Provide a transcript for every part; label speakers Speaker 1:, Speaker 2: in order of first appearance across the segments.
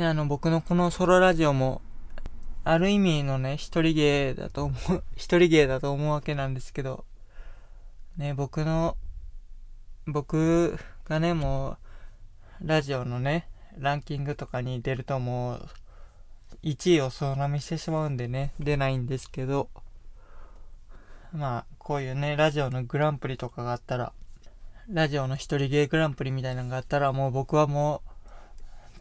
Speaker 1: ね、あの、僕のこのソロラジオも、ある意味のね、一人芸だと思う、一人芸だと思うわけなんですけど、ね、僕の、僕がね、もう、ラジオのね、ランキングとかに出るともう、1位を総なめしてしまうんでね、出ないんですけど、まあ、こういうね、ラジオのグランプリとかがあったら、ラジオの一人芸グランプリみたいなのがあったら、もう僕はもう、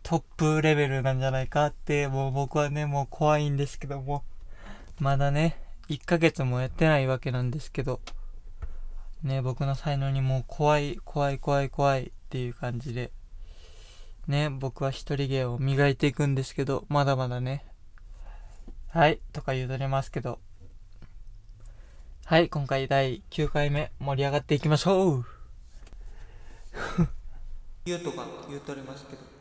Speaker 1: トップレベルなんじゃないかって、もう僕はね、もう怖いんですけども、まだね、1ヶ月もやってないわけなんですけど、ね、僕の才能にもう怖い、怖い、怖い、怖いっていう感じで、ね、僕は一人芸を磨いていくんですけど、まだまだね、はい、とか言うとれますけど、はい、今回第9回目盛り上がっていきましょう。言うとか言うとれますけど。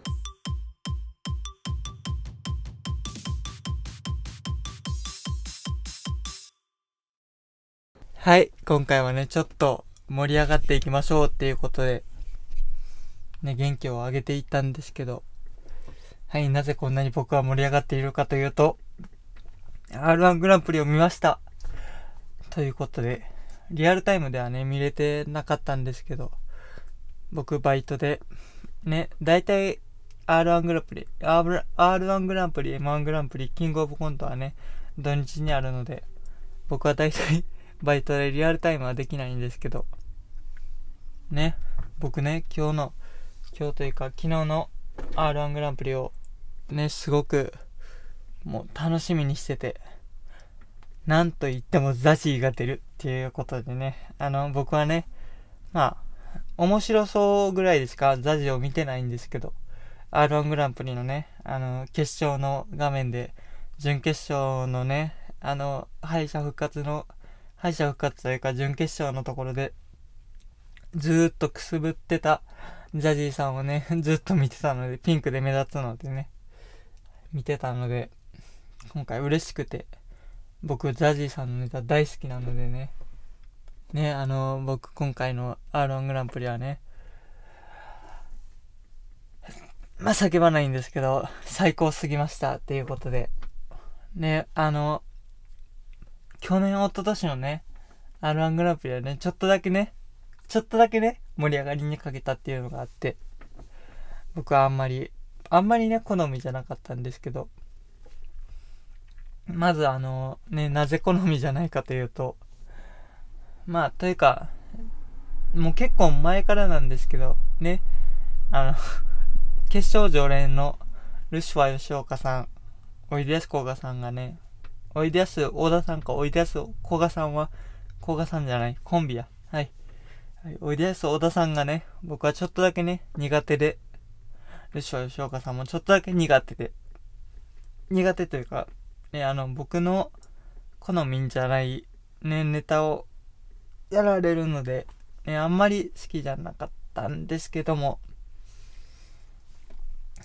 Speaker 1: はい、今回はね、ちょっと盛り上がっていきましょうっていうことで、ね、元気を上げていったんですけど、はい、なぜこんなに僕は盛り上がっているかというと、R1 グランプリを見ました。ということで、リアルタイムではね、見れてなかったんですけど、僕バイトで、ね、大体 R1 グランプリ、R1 グランプリ、M1 グランプリ、キングオブコントはね、土日にあるので、僕は大体バイトでリアルタイムはできないんですけど、ね、僕ね、今日の、今日というか昨日の R1 グランプリをね、すごくもう楽しみにしてて、なんと言ってもザジーが出るっていうことでね、あの、僕はね、まあ、面白そうぐらいでしかザジーを見てないんですけど、R1 グランプリのね、あの、決勝の画面で、準決勝のね、あの、敗者復活の敗者復活というか準決勝のところで、ずーっとくすぶってたジャジーさんをね、ずっと見てたので、ピンクで目立つのでね、見てたので、今回嬉しくて、僕、ジャジーさんのネタ大好きなのでね、ね、あの、僕、今回の R1 グランプリはね、まあ、叫ばないんですけど、最高すぎましたっていうことで、ね、あの、去年、一昨年のね、R1 グランプリはね、ちょっとだけね、ちょっとだけね、盛り上がりにかけたっていうのがあって、僕はあんまり、あんまりね、好みじゃなかったんですけど、まずあの、ね、なぜ好みじゃないかというと、まあ、というか、もう結構前からなんですけど、ね、あの 決勝常連のルシファー吉岡さん、おいでやすこがさんがね、おいでやす、小田さんか、おいでやす、古賀さんは、古賀さんじゃない、コンビや。はい。はい、おいでやす、小田さんがね、僕はちょっとだけね、苦手で、よし吉岡さんもちょっとだけ苦手で、苦手というか、ね、あの、僕の好みじゃない、ね、ネタをやられるので、ね、あんまり好きじゃなかったんですけども、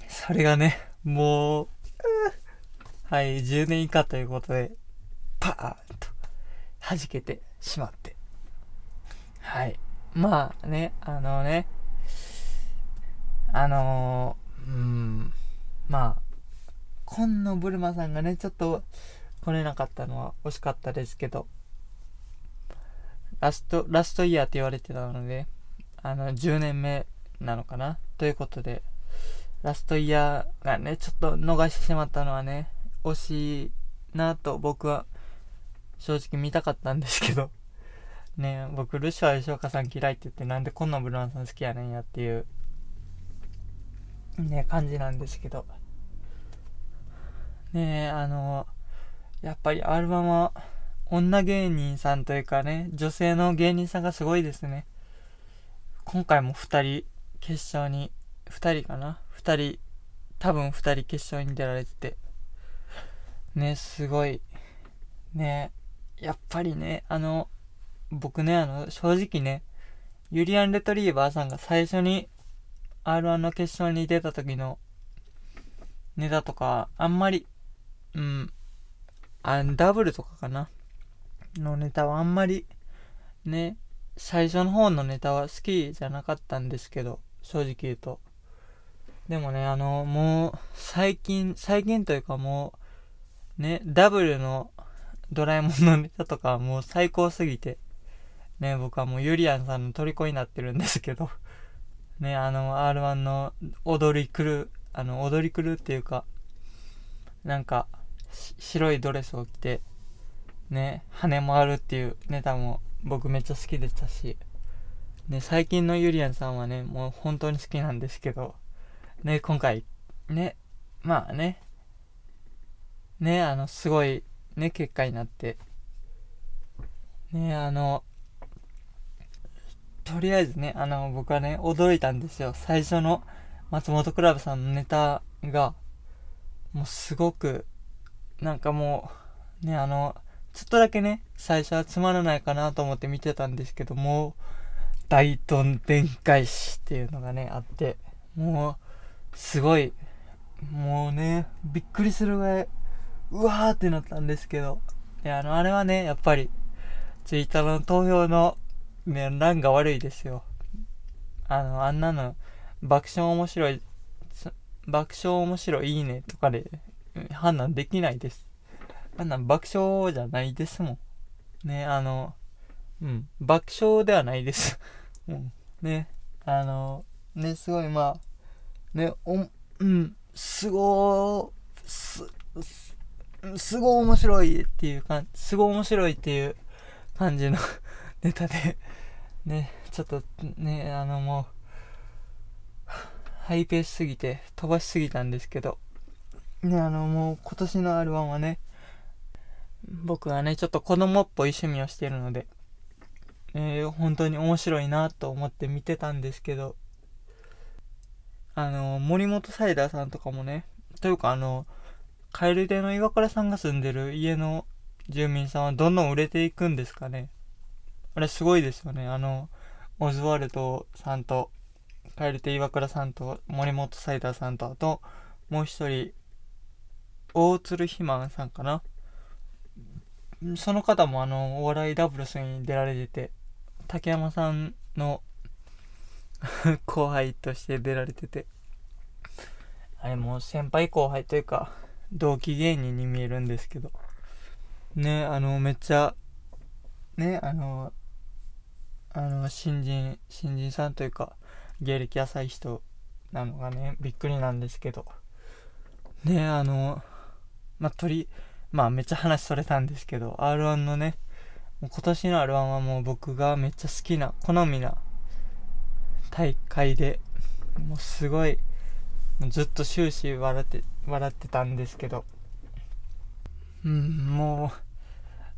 Speaker 1: それがね、もう、はい、10年以下ということで、パーンと弾けてしまって。はい。まあね、あのね、あのー、うん、まあ、今野ブルマさんがね、ちょっと来れなかったのは惜しかったですけど、ラスト、ラストイヤーって言われてたので、あの、10年目なのかな？ということで、ラストイヤーがね、ちょっと逃してしまったのはね、惜しいなと僕は正直見たかったんですけど。ね僕ルシファー吉岡さん嫌いって言ってなんでこんなブルマンさん好きやねんやっていうね感じなんですけど。ねあのやっぱりアルバムは女芸人さんというかね女性の芸人さんがすごいですね。今回も2人決勝に2人かな？2人多分2人決勝に出られてて。ね、すごい、ね、やっぱりね、あの、僕ね、あの、正直ね、ユリアン・レトリーバーさんが最初に R1 の決勝に出た時のネタとか、あんまり、うん、あダブルとかかなのネタはあんまり、ね、最初の方のネタは好きじゃなかったんですけど、正直言うと。でもね、あの、もう、最近、最近というかもう、ね、ダブルのドラえもんのネタとかはもう最高すぎて、ね、僕はもうユリアンさんの虜になってるんですけど、ね、あの、R1 の踊り狂う、あの、踊り狂うっていうか、なんか、白いドレスを着て、ね、羽もあるっていうネタも僕めっちゃ好きでしたし、ね、最近のユリアンさんはね、もう本当に好きなんですけど、ね、今回、ね、まあね、ね、あの、すごい、ね、結果になって、ね、あの、とりあえずね、あの、僕はね、驚いたんですよ。最初の松本クラブさんのネタが、もうすごく、なんかもう、ね、あの、ちょっとだけね、最初はつまらないかなと思って見てたんですけども、大どんでん返しっていうのがね、あって、もう、すごい、もうね、びっくりするぐらい、うわーってなったんですけど、いや、あの、あれはね、やっぱり、ツイッターの投票の、ね、欄が悪いですよ。あの、あんなの、爆笑面白い、爆笑面白いいねとかで判断できないです。あんな爆笑じゃないですもん。ね、あの、うん、爆笑ではないです。うん、ね、あの、ね、すごいまあ、ね、お、うん、すごー、す、す、すごい面白いっていうか、すごい面白いっていう感じの ネタで、ね、ちょっとね、あのもう、ハイペースすぎて飛ばしすぎたんですけど、ね、あのもう今年の R1 はね、僕はね、ちょっと子供っぽい趣味をしてるので、えー、本当に面白いなと思って見てたんですけど、あの、森本サイダーさんとかもね、というかあの、蛙亭の岩倉さんが住んでる家の住民さんはどんどん売れていくんですかね？あれすごいですよね。あの、オズワルドさんと、蛙亭岩倉さんと、森本サイダーさんと、あと、もう一人、大鶴ひまんさんかな？その方もあの、お笑いダブルスに出られてて、竹山さんの 後輩として出られてて、あれもう先輩後輩というか、同期芸人に見えるんですけど、ね、あの、めっちゃ、ね、あの、あの、新人、新人さんというか、芸歴浅い人なのがね、びっくりなんですけど、ね、あの、まあ、鳥、まあめっちゃ話それたんですけど、R1 のね、今年の R1 はもう僕がめっちゃ好きな、好みな大会で、もうすごい、ずっと終始笑って、笑ってたんですけど、うん、も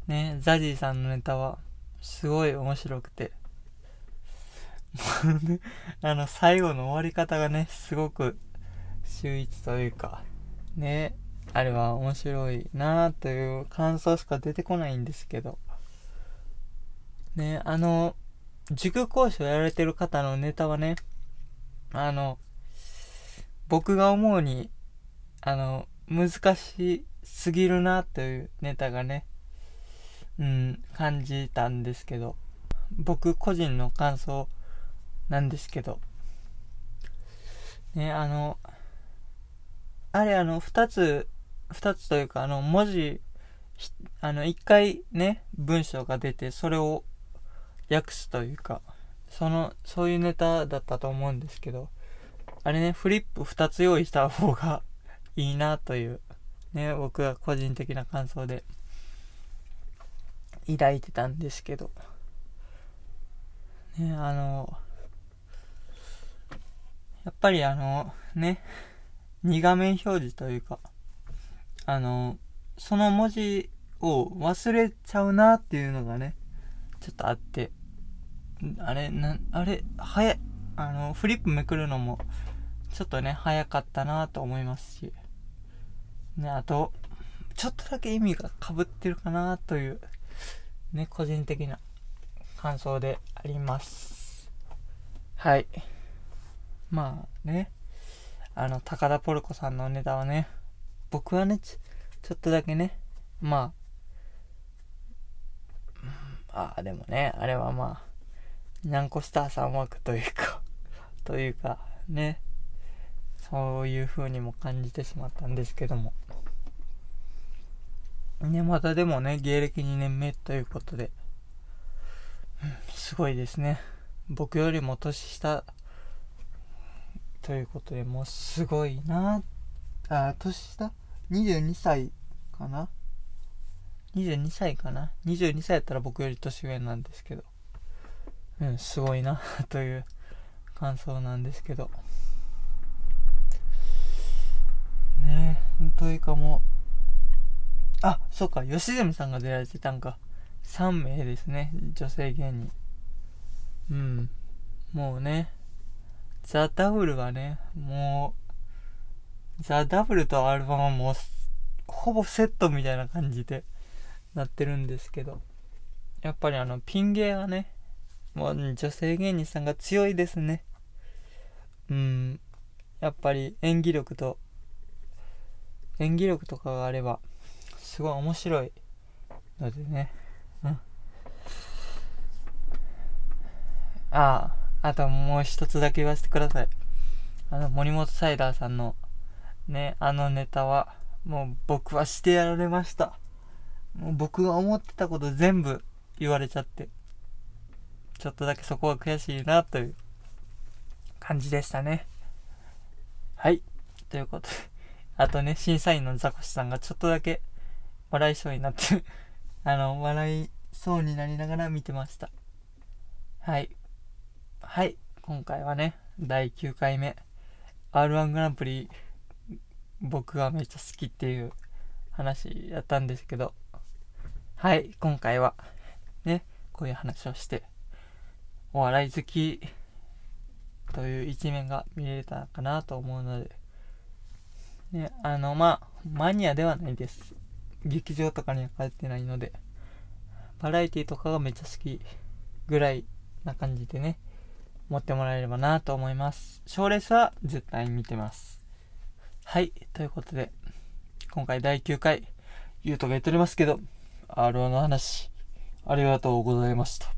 Speaker 1: う、ね、ザジーさんのネタは、すごい面白くて、あの、最後の終わり方がね、すごく秀逸というか、ね、あれは面白いなという感想しか出てこないんですけど。ね、あの、塾講師をやられてる方のネタはね、あの、僕が思うに、あの、難しすぎるなというネタがね、うん、感じたんですけど、僕個人の感想なんですけど、ね、あの、あれあの、二つ二つというか、あの、文字、あの、一回ね、文章が出て、それを訳すというか、その、そういうネタだったと思うんですけど、あれね、フリップ二つ用意した方が いいなという、ね、僕は個人的な感想で抱いてたんですけど、ね、あの、やっぱりあの、ね、2画面表示というか、あの、その文字を忘れちゃうなっていうのがね、ちょっとあって、あれ、な、あれ、早い、あの、フリップめくるのも、ちょっとね、早かったなと思いますし、ね、あと、ちょっとだけ意味がかぶってるかなという、ね、個人的な感想であります。はい。まあね、あの、高田ポルコさんのネタはね、僕はねち、ょっとだけね、まあ、ああ、でもね、あれはまあ、にゃんこスターさん枠というかというか、ね、そういう風にも感じてしまったんですけども。ね、またでもね、芸歴2年目ということで、うんすごいですね。僕よりも年下ということで、もうすごいなあ、年下 ?22 歳かな ?22 歳かな ?22 歳やったら僕より年上なんですけど、うん、すごいなという感想なんですけど。ねえ、といかも、あ、そうか、吉住さんが出られてたんか。3名ですね、女性芸人。うん。もうね、ザ・ダブルはね、もう、ザ・ダブルとアルバムはもう、ほぼセットみたいな感じでなってるんですけど、やっぱりあの、ピン芸はね、もう女性芸人さんが強いですね。うん。やっぱり演技力と、演技力とかがあれば、すごい面白いのでね。うん。ああ、あともう一つだけ言わせてください。あの、森本サイダーさんの、ね、あのネタは、もう僕はしてやられました。もう僕が思ってたこと全部言われちゃって、ちょっとだけそこは悔しいなという感じでしたね。はい。ということで、あとね、審査員のザコシさんがちょっとだけ笑いそうになって あの、笑いそうになりながら見てました。はい。はい。今回はね、第9回目、R1 グランプリ、僕がめっちゃ好きっていう話やったんですけど、はい。今回は、ね、こういう話をして、お笑い好きという一面が見れたかなと思うので、ね、あの、まあ、マニアではないです。劇場とかには帰ってないので、バラエティとかがめっちゃ好きぐらいな感じでね、持ってもらえればなと思います。賞レースは絶対見てます。はい、ということで、今回第9回、ゆうとが言っておりますけど、R1 の話、ありがとうございました。